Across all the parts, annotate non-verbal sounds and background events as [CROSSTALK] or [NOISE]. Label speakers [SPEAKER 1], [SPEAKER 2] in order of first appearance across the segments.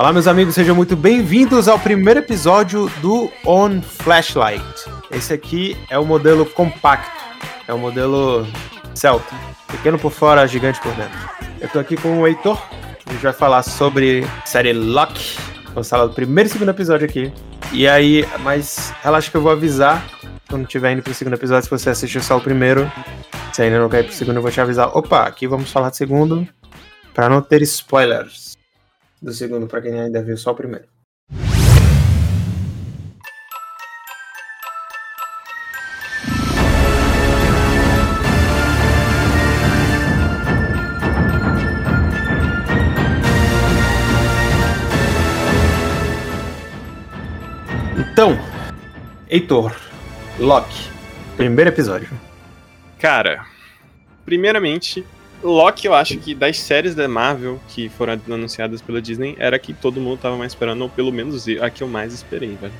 [SPEAKER 1] Olá, meus amigos, sejam muito bem-vindos ao primeiro episódio do On Flashlight. Esse aqui é o modelo compacto, é o modelo Celta, pequeno por fora, gigante por dentro. Eu tô aqui com o Heitor, a gente vai falar sobre série Lock. Vamos falar do primeiro e segundo episódio aqui. E aí, mas relaxa que eu vou avisar quando estiver indo pro segundo episódio, se você assistiu só o primeiro. Se ainda não quer ir pro segundo, eu vou te avisar. Opa, aqui vamos falar do segundo, para não ter spoilers do segundo, para quem ainda viu só o primeiro. Então, Heitor, Loki, primeiro episódio.
[SPEAKER 2] Cara, primeiramente, Loki, eu acho que das séries da Marvel que foram anunciadas pela Disney, era que todo mundo tava mais esperando, ou pelo menos a que eu mais esperei, velho.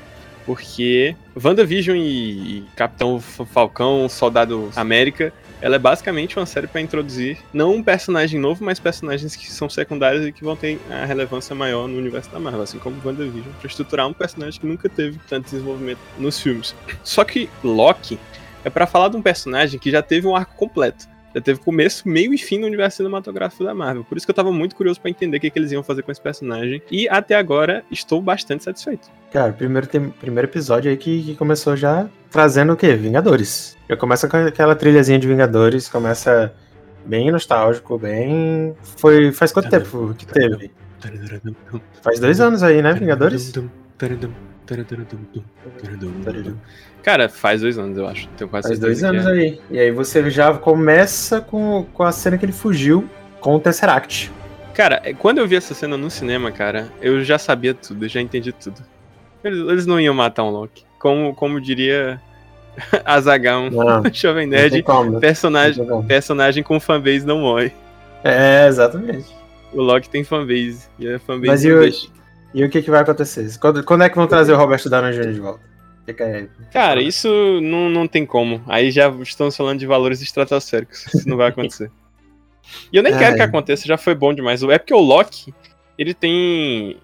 [SPEAKER 2] Porque WandaVision e Capitão Falcão, Soldado América, ela é basicamente uma série para introduzir não um personagem novo, mas personagens que são secundários e que vão ter a relevância maior no universo da Marvel, assim como WandaVision, para estruturar um personagem que nunca teve tanto desenvolvimento nos filmes. Só que Loki é para falar de um personagem que já teve um arco completo já teve começo, meio e fim no universo cinematográfico da Marvel. Por isso que eu tava muito curioso para entender o que, que, eles iam fazer com esse personagem. E até agora estou bastante satisfeito.
[SPEAKER 1] Cara, primeiro, tem, primeiro episódio aí que, que começou já trazendo o quê? Vingadores. Já começa com aquela trilhazinha de Vingadores, começa bem nostálgico, bem. Foi. Faz quanto tempo que teve? Faz dois anos aí, né, Vingadores?
[SPEAKER 2] Cara, faz dois anos, eu acho. Tenho quase
[SPEAKER 1] faz dois anos é. aí. E aí você já começa com, com a cena que ele fugiu com o Tesseract.
[SPEAKER 2] Cara, é, quando eu vi essa cena no cinema, cara, eu já sabia tudo, eu já entendi tudo. Eles, eles não iam matar um Loki. Como, como diria [LAUGHS] Azagão, [LAUGHS] Jovem Nerd, personagem, personagem com fanbase não morre.
[SPEAKER 1] É, exatamente.
[SPEAKER 2] O Loki tem fanbase. E a fanbase
[SPEAKER 1] Mas e o, e o que, que vai acontecer? Quando, quando é que vão trazer o Roberto Downey Jr. de volta?
[SPEAKER 2] Cara, isso não, não tem como. Aí já estamos falando de valores estratosféricos. Isso não vai acontecer. e eu nem [LAUGHS] quero que aconteça, já foi bom demais. É porque o Loki, ele tem.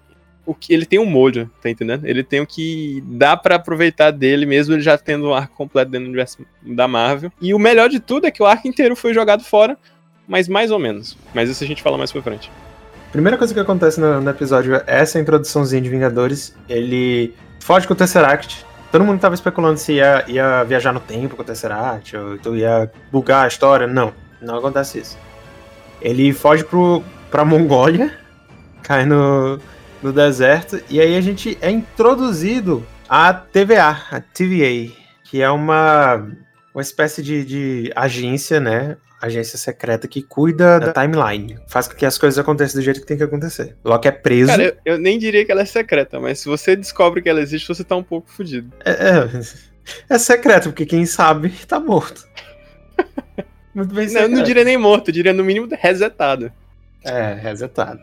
[SPEAKER 2] O que, ele tem um molho, tá entendendo? Ele tem o que dá para aproveitar dele, mesmo ele já tendo um arco completo dentro do universo da Marvel. E o melhor de tudo é que o arco inteiro foi jogado fora, mas mais ou menos. Mas isso a gente fala mais pra frente.
[SPEAKER 1] Primeira coisa que acontece no, no episódio é essa introduçãozinha de Vingadores. Ele foge com o Tesseract. Todo mundo tava especulando se ia, ia viajar no tempo com o Tesseract, ou então ia bugar a história. Não, não acontece isso. Ele foge pro, pra Mongólia, [LAUGHS] cai no, no deserto, e aí a gente é introduzido à TVA, a TVA, que é uma, uma espécie de, de agência, né? agência secreta que cuida da timeline. Faz com que as coisas aconteçam do jeito que tem que acontecer. Loki é preso.
[SPEAKER 2] Cara, eu, eu nem diria que ela é secreta, mas se você descobre que ela existe, você tá um pouco fudido.
[SPEAKER 1] É, é, é secreto, porque quem sabe tá morto. [LAUGHS]
[SPEAKER 2] Muito bem secreto. Não, eu não diria nem morto, eu diria no mínimo resetado.
[SPEAKER 1] É, resetado.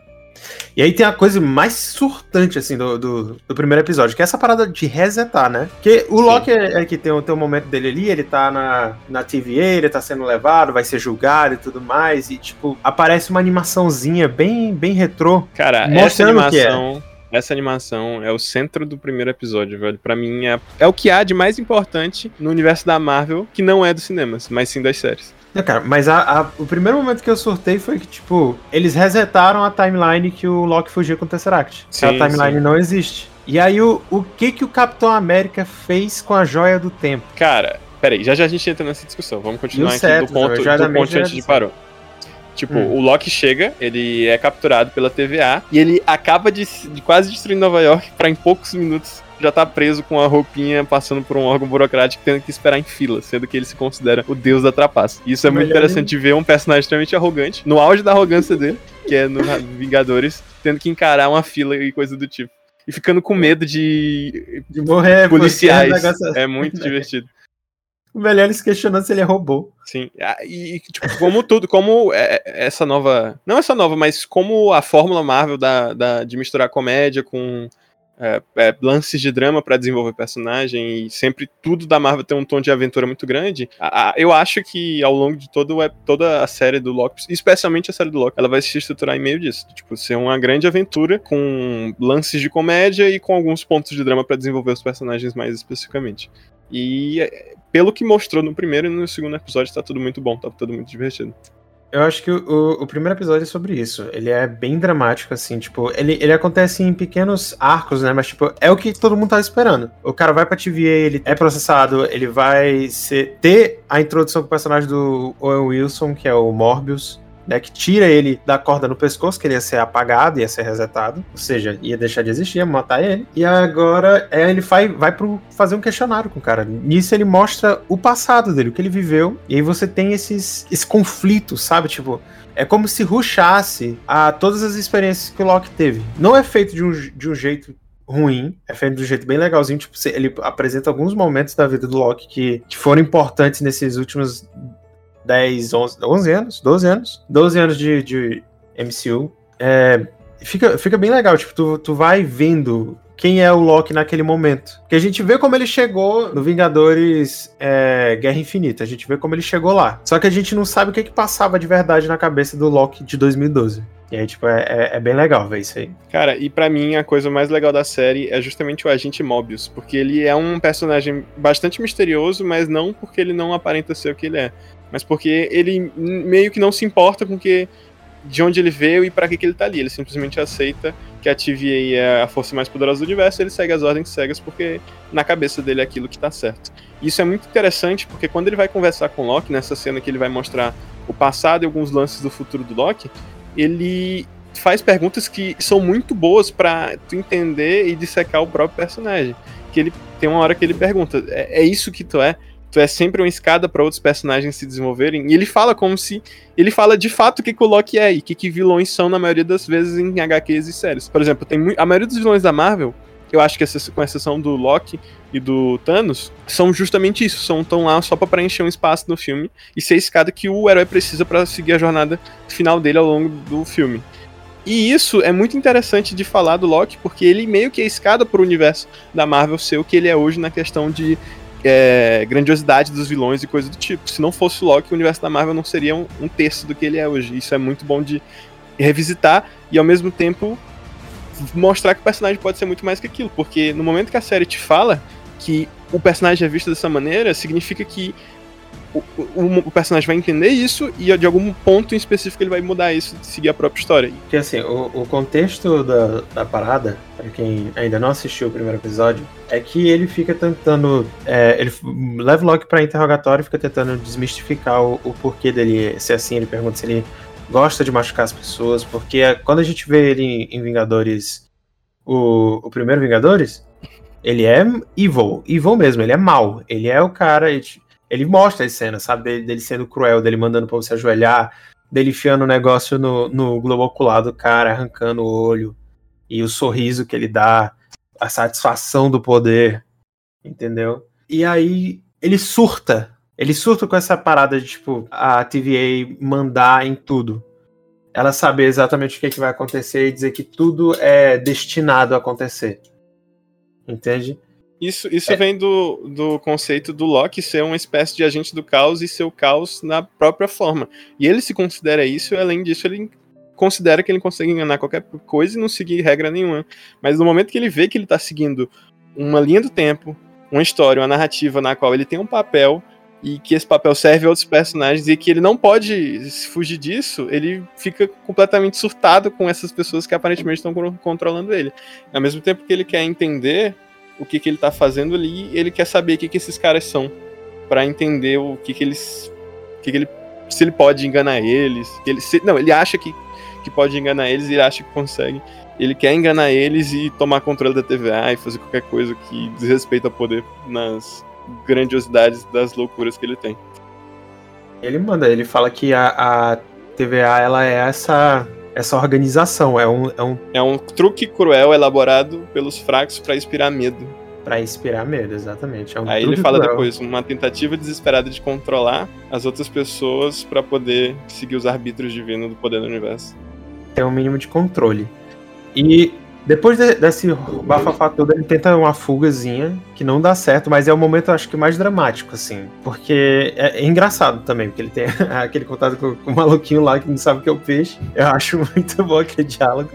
[SPEAKER 1] E aí tem a coisa mais surtante, assim, do, do, do, primeiro episódio, que é essa parada de resetar, né? Porque o Sim. Loki é, é, que tem, tem um momento dele ali, ele tá na, na TVA, ele tá sendo levado, vai ser julgado e tudo mais, e, tipo, aparece uma animaçãozinha bem, bem retrô.
[SPEAKER 2] Cara, essa é. animação... É. Essa animação é o centro do primeiro episódio, velho. Pra mim, é, é o que há de mais importante no universo da Marvel, que não é dos cinemas, mas sim das séries.
[SPEAKER 1] Não, cara, mas a, a, o primeiro momento que eu surtei foi que, tipo, eles resetaram a timeline que o Loki fugiu com o Tesseract. Sim, a timeline sim. não existe. E aí, o, o que que o Capitão América fez com a joia do tempo?
[SPEAKER 2] Cara, peraí, já já a gente entra nessa discussão. Vamos continuar aqui certo, do ponto, do ponto onde a gente parou. Tipo, hum. o Loki chega, ele é capturado pela TVA e ele acaba de, de quase destruir Nova York para em poucos minutos já tá preso com a roupinha passando por um órgão burocrático tendo que esperar em fila, sendo que ele se considera o deus da trapaça. E isso é muito interessante de ver um personagem extremamente arrogante, no auge da arrogância dele, que é no [LAUGHS] Vingadores, tendo que encarar uma fila e coisa do tipo. E ficando com medo de,
[SPEAKER 1] de morrer,
[SPEAKER 2] policiais. É muito divertido.
[SPEAKER 1] O melhor eles questionando se ele é robô.
[SPEAKER 2] Sim. Ah, e, tipo, como tudo, como é, é, essa nova. Não essa nova, mas como a fórmula Marvel da, da, de misturar comédia com é, é, lances de drama para desenvolver personagem e sempre tudo da Marvel tem um tom de aventura muito grande. A, a, eu acho que ao longo de todo, é, toda a série do Loki, especialmente a série do Loki, ela vai se estruturar em meio disso. Tipo, ser uma grande aventura com lances de comédia e com alguns pontos de drama para desenvolver os personagens mais especificamente. E é, pelo que mostrou no primeiro e no segundo episódio, tá tudo muito bom, tá tudo muito divertido.
[SPEAKER 1] Eu acho que o, o, primeiro episódio é sobre isso. Ele é bem dramático, assim, tipo, ele, ele acontece em pequenos arcos, né? Mas, tipo, é o que todo mundo tá esperando. O cara vai pra TVA, ele é processado, ele vai ser, ter a introdução com o personagem do Owen Wilson, que é o Morbius né, que tira ele da corda no pescoço, que ele ia ser apagado, ia ser resetado, ou seja, ia deixar de existir, ia matar ele. E agora é, ele vai, vai pro, fazer um questionário com o cara. Nisso ele mostra o passado dele, o que ele viveu, e aí você tem esses, esse conflito, sabe? Tipo, é como se ruxasse a todas as experiências que o Loki teve. Não é feito de um, de um jeito ruim, é feito de um jeito bem legalzinho, tipo, ele apresenta alguns momentos da vida do Loki que, que foram importantes nesses últimos 10, 11, 11 anos, 12 anos, 12 anos de, de MCU. É, fica, fica bem legal, tipo, tu, tu vai vendo quem é o Loki naquele momento. Porque a gente vê como ele chegou no Vingadores é, Guerra Infinita, a gente vê como ele chegou lá. Só que a gente não sabe o que, que passava de verdade na cabeça do Loki de 2012. E aí, tipo, é, é, é, bem legal ver isso aí.
[SPEAKER 2] Cara, e para mim a coisa mais legal da série é justamente o agente Mobius, porque ele é um personagem bastante misterioso, mas não porque ele não aparenta ser o que ele é mas porque ele meio que não se importa com que de onde ele veio e para que, que ele tá ali. Ele simplesmente aceita que a TVA é a força mais poderosa do universo, ele segue as ordens cegas porque na cabeça dele é aquilo que tá certo. Isso é muito interessante porque quando ele vai conversar com Loki, nessa cena que ele vai mostrar o passado e alguns lances do futuro do Loki, ele faz perguntas que são muito boas para tu entender e dissecar o próprio personagem. Que ele tem uma hora que ele pergunta: é, é isso que tu é? Tu é sempre uma escada para outros personagens se desenvolverem. E ele fala como se. Ele fala de fato o que, que o Loki é e o que, que vilões são na maioria das vezes em HQs e séries. Por exemplo, tem a maioria dos vilões da Marvel, eu acho que com exceção do Loki e do Thanos, são justamente isso. São tão lá só para preencher um espaço no filme e ser a escada que o herói precisa para seguir a jornada final dele ao longo do filme. E isso é muito interessante de falar do Loki, porque ele meio que é escada para o universo da Marvel ser o que ele é hoje na questão de é, grandiosidade dos vilões e coisa do tipo. Se não fosse o Loki, o universo da Marvel não seria um, um terço do que ele é hoje. Isso é muito bom de revisitar e ao mesmo tempo mostrar que o personagem pode ser muito mais que aquilo, porque no momento que a série te fala que o personagem é visto dessa maneira, significa que o, o, o, personagem vai entender isso e de algum ponto em específico ele vai mudar isso e seguir a própria história.
[SPEAKER 1] Porque assim, o, o contexto da, da parada, para quem ainda não assistiu o primeiro episódio, é que ele fica tentando. É, ele leva Loki pra interrogatório e fica tentando desmistificar o, o porquê dele ser assim. Ele pergunta se ele gosta de machucar as pessoas, porque quando a gente vê ele em, em Vingadores, o, o primeiro Vingadores, ele é evil, evil mesmo, ele é mal. Ele é o cara, ele, ele mostra as cenas, sabe? Dele, dele sendo cruel, dele mandando pra você ajoelhar, dele enfiando o negócio no, no globo ocular do cara, arrancando o olho. E o sorriso que ele dá, a satisfação do poder, entendeu? E aí ele surta. Ele surta com essa parada de, tipo, a TVA mandar em tudo. Ela saber exatamente o que, é que vai acontecer e dizer que tudo é destinado a acontecer. Entende?
[SPEAKER 2] Isso, isso é. vem do, do conceito do Loki ser uma espécie de agente do caos e ser o caos na própria forma. E ele se considera isso, e além disso, ele considera que ele consegue enganar qualquer coisa e não seguir regra nenhuma. Mas no momento que ele vê que ele está seguindo uma linha do tempo, uma história, uma narrativa na qual ele tem um papel e que esse papel serve a outros personagens e que ele não pode fugir disso, ele fica completamente surtado com essas pessoas que aparentemente estão controlando ele. Ao mesmo tempo que ele quer entender o que, que ele tá fazendo ali, ele quer saber o que, que esses caras são, para entender o que, que eles. O que, que ele. Se ele pode enganar eles. Ele, se, não, ele acha que, que pode enganar eles e ele acha que consegue. Ele quer enganar eles e tomar controle da TVA e fazer qualquer coisa que desrespeita poder nas grandiosidades das loucuras que ele tem.
[SPEAKER 1] Ele manda, ele fala que a, a TVA ela é essa essa organização. É um, é um...
[SPEAKER 2] é um truque cruel elaborado pelos fracos para inspirar medo.
[SPEAKER 1] Para inspirar medo, exatamente. É um
[SPEAKER 2] Aí ele fala cruel. depois, uma tentativa desesperada de controlar as outras pessoas para poder seguir os arbítrios divinos do poder do universo.
[SPEAKER 1] Tem um mínimo de controle. E Depois de, desse bafafá todo, ele tenta uma fugazinha, que não dá certo, mas é o momento, acho que, mais dramático, assim. Porque é, é engraçado também, porque ele tem [LAUGHS] aquele contato com, com, o maluquinho lá que não sabe o que é o peixe. Eu acho [LAUGHS] muito bom aquele diálogo.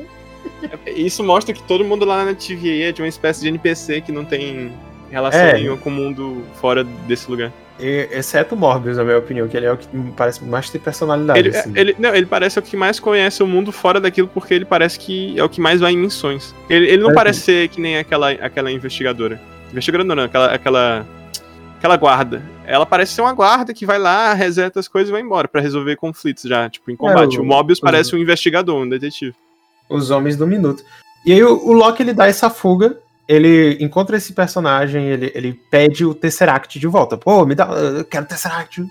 [SPEAKER 2] Isso mostra que todo mundo lá na TVA é de uma espécie de NPC que não tem relação é. nenhuma com o mundo fora desse lugar.
[SPEAKER 1] Exceto o Morbius, na minha opinião, que ele é o que parece mais ter personalidade.
[SPEAKER 2] Ele,
[SPEAKER 1] assim.
[SPEAKER 2] ele, não, ele parece o que mais conhece o mundo fora daquilo, porque ele parece que é o que mais vai em missões. Ele, ele não é parece ser que nem aquela, aquela investigadora. Investigadora não, aquela, aquela, aquela guarda. Ela parece ser uma guarda que vai lá, reseta as coisas e vai embora para resolver conflitos já, tipo, em combate. É, o, o Mobius o, parece um investigador, um detetive.
[SPEAKER 1] Os homens do minuto. E aí o, o Loki ele dá essa fuga ele encontra esse personagem, ele, ele pede o Tesseract de volta. Pô, me dá, eu quero Tesseract.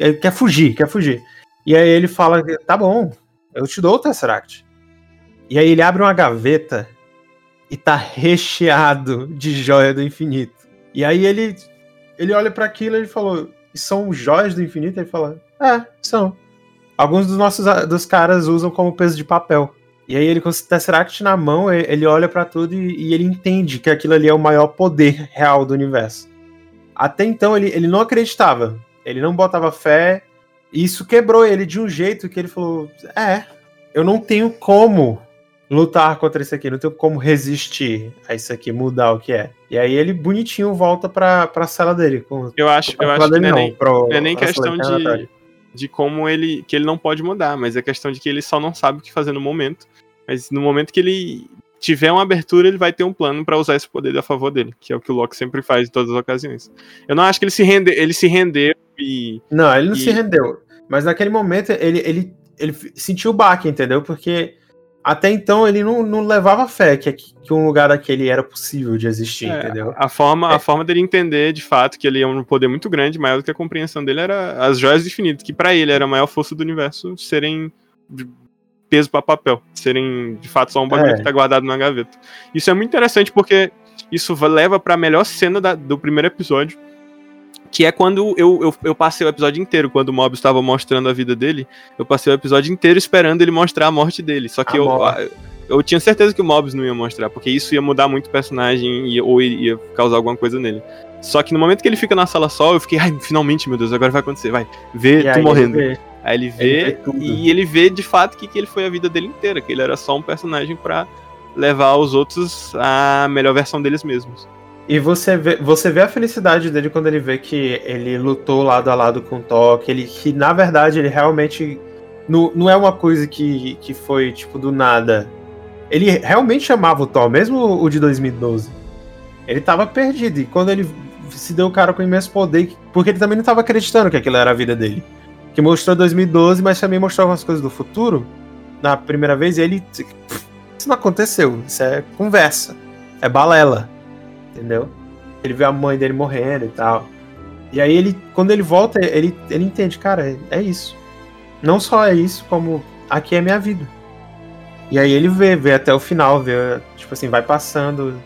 [SPEAKER 1] Ele quer fugir, quer fugir. E aí ele fala, tá bom, eu te dou o Tesseract. E aí ele abre uma gaveta e tá recheado de joia do infinito. E aí ele ele olha para aquilo e falou, são joias do infinito? Ele fala, é, são. Alguns dos nossos dos caras usam como peso de papel. E aí ele com o Tesseract na mão, ele olha para tudo e, e, ele entende que aquilo ali é o maior poder [LAUGHS] real do universo. Até então ele, ele não acreditava, ele não botava fé, e isso quebrou ele de um jeito que ele falou: É, eu não tenho como lutar contra isso aqui, não tenho como resistir a isso aqui, mudar o que é. E aí ele bonitinho volta pra, pra sala dele. Com,
[SPEAKER 2] eu acho, eu acho que não é nem, pro, é nem questão de, de como ele. que ele não pode mudar, mas é questão de que ele só não sabe o que fazer no momento. Mas no momento que ele tiver uma abertura, ele vai ter um plano para usar esse poder a favor dele, que é o que o Loki sempre faz em todas as ocasiões. Eu não acho que ele se rende, ele se rendeu e
[SPEAKER 1] Não, ele não e... se rendeu, mas naquele momento ele, ele, ele sentiu o baque, entendeu? Porque até então ele não, não levava fé que, que um lugar daquele era possível de existir, é, entendeu?
[SPEAKER 2] A forma, é. a forma dele entender de fato que ele é um poder muito grande, maior do que a compreensão dele era as joias do infinito, que para ele era a maior força do universo serem peso para papel, serem de fato só um bagulho é. que tá guardado na gaveta. Isso é muito interessante porque isso leva para a melhor cena da, do primeiro episódio, que é quando eu, eu, eu, passei o episódio inteiro, quando o Mobius estava mostrando a vida dele, eu passei o episódio inteiro esperando ele mostrar a morte dele. Só que eu, eu tinha certeza que o Mobius não ia mostrar, porque isso ia mudar muito o personagem e, ou ia causar alguma coisa nele. Só que no momento que ele fica na sala só, eu fiquei, ai, finalmente, meu Deus, agora vai acontecer, vai, vê tu morrendo. Aí ele vê, ele vê e ele vê de fato que, que ele foi a vida dele inteira, que ele era só um personagem para levar os outros à melhor versão deles mesmos.
[SPEAKER 1] E você vê, você vê a felicidade dele quando ele vê que ele lutou lado a lado com o Thor, que, ele, que na verdade ele realmente não, não é uma coisa que, que foi tipo do nada. Ele realmente amava o Thor, mesmo o de 2012. Ele tava perdido, e quando ele se deu o cara com imenso poder, porque ele também não tava acreditando que aquilo era a vida dele que mostrou 2012, mas também mostrou algumas coisas do futuro na primeira vez, e ele. Isso não aconteceu, isso é conversa, é balela, entendeu? Ele vê a mãe dele morrendo e tal. E aí ele, quando ele volta, ele, ele entende, cara, é, isso. Não só é isso, como aqui é minha vida. E aí ele vê, vê até o final, vê, tipo assim, vai passando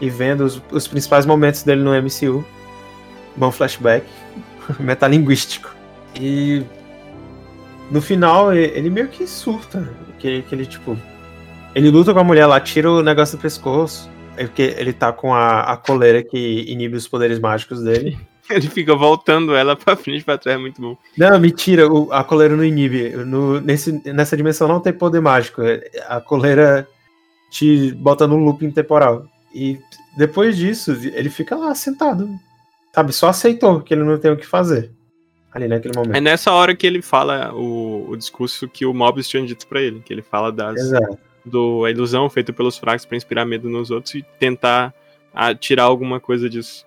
[SPEAKER 1] e vendo os, os principais momentos dele no MCU. Bom flashback, [LAUGHS] metalinguístico. E no final ele meio que surta. Que, que ele, tipo. Ele luta com a mulher lá, tira o negócio do pescoço. É porque ele tá com a, a coleira que inibe os poderes mágicos dele. [LAUGHS]
[SPEAKER 2] Ele fica voltando ela pra frente e pra trás, é muito bom.
[SPEAKER 1] Não, mentira, o, a coleira não inibe. No, nesse, nessa dimensão não tem poder mágico. A coleira te bota no looping temporal. E depois disso, ele fica lá sentado. Sabe, só aceitou que ele não tem o que fazer ali naquele momento.
[SPEAKER 2] É nessa hora que ele fala o, o discurso que o Mobius tinha dito pra ele, que ele fala das, Exato. do, a ilusão feita pelos fracos para inspirar medo nos outros e tentar a, tirar alguma coisa disso.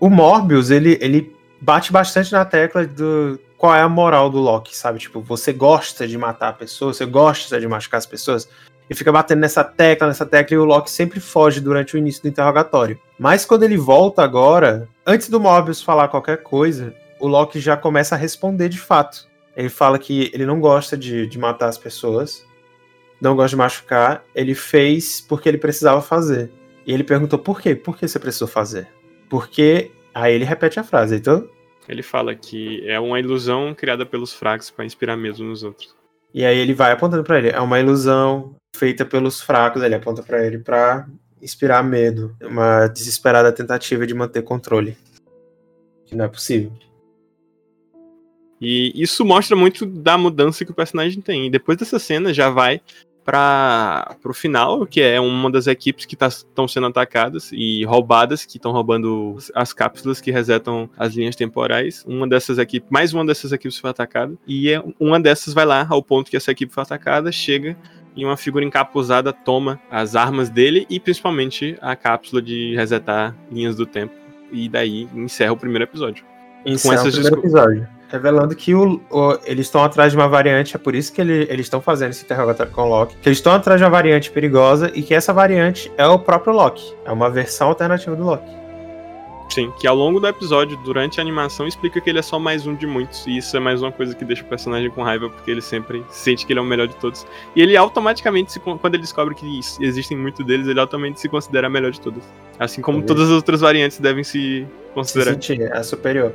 [SPEAKER 1] O Morbius, ele, ele bate bastante na tecla do qual é a moral do Loki, sabe? Tipo, você gosta de matar pessoas, você gosta de machucar as pessoas, e fica batendo nessa tecla, nessa tecla, e o Loki sempre foge durante o início do interrogatório. Mas quando ele volta agora, antes do Morbius falar qualquer coisa, o Loki já começa a responder de fato. Ele fala que ele não gosta de, de matar as pessoas, não gosta de machucar, ele fez porque ele precisava fazer. E ele perguntou por quê? Por que você precisou fazer? Porque. Aí ele repete a frase, então.
[SPEAKER 2] Ele fala que é uma ilusão criada pelos fracos para inspirar mesmo nos outros.
[SPEAKER 1] E aí ele vai apontando para ele. É uma ilusão feita pelos fracos. Ele aponta para ele para inspirar medo. Uma desesperada tentativa de manter controle. Que não é possível.
[SPEAKER 2] E isso mostra muito da mudança que o personagem tem. E depois dessa cena já vai para o final, que é uma das equipes que estão tá, sendo atacadas e roubadas, que estão roubando as cápsulas que resetam as linhas temporais. Uma dessas equipes, mais uma dessas equipes foi atacada e é, uma dessas vai lá ao ponto que essa equipe foi atacada, chega e uma figura encapuzada toma as armas dele e principalmente a cápsula de resetar linhas do tempo. E daí encerra o primeiro episódio.
[SPEAKER 1] Encerra o primeiro episódio revelando que o, o eles estão atrás de uma variante, é por isso que ele, eles estão fazendo esse interrogatório com o Loki, que eles estão atrás de uma variante perigosa e que essa variante é o próprio Loki, é uma versão alternativa do Loki.
[SPEAKER 2] Sim, que ao longo do episódio, durante a animação, explica que ele é só mais um de muitos. E isso é mais uma coisa que deixa o personagem com raiva, porque ele sempre sente que ele é o melhor de todos. E ele automaticamente, se, quando ele descobre que existem muitos deles, ele automaticamente se considera a melhor de todos. Assim como todas as outras variantes devem se considerar. Se
[SPEAKER 1] sentir, é superior.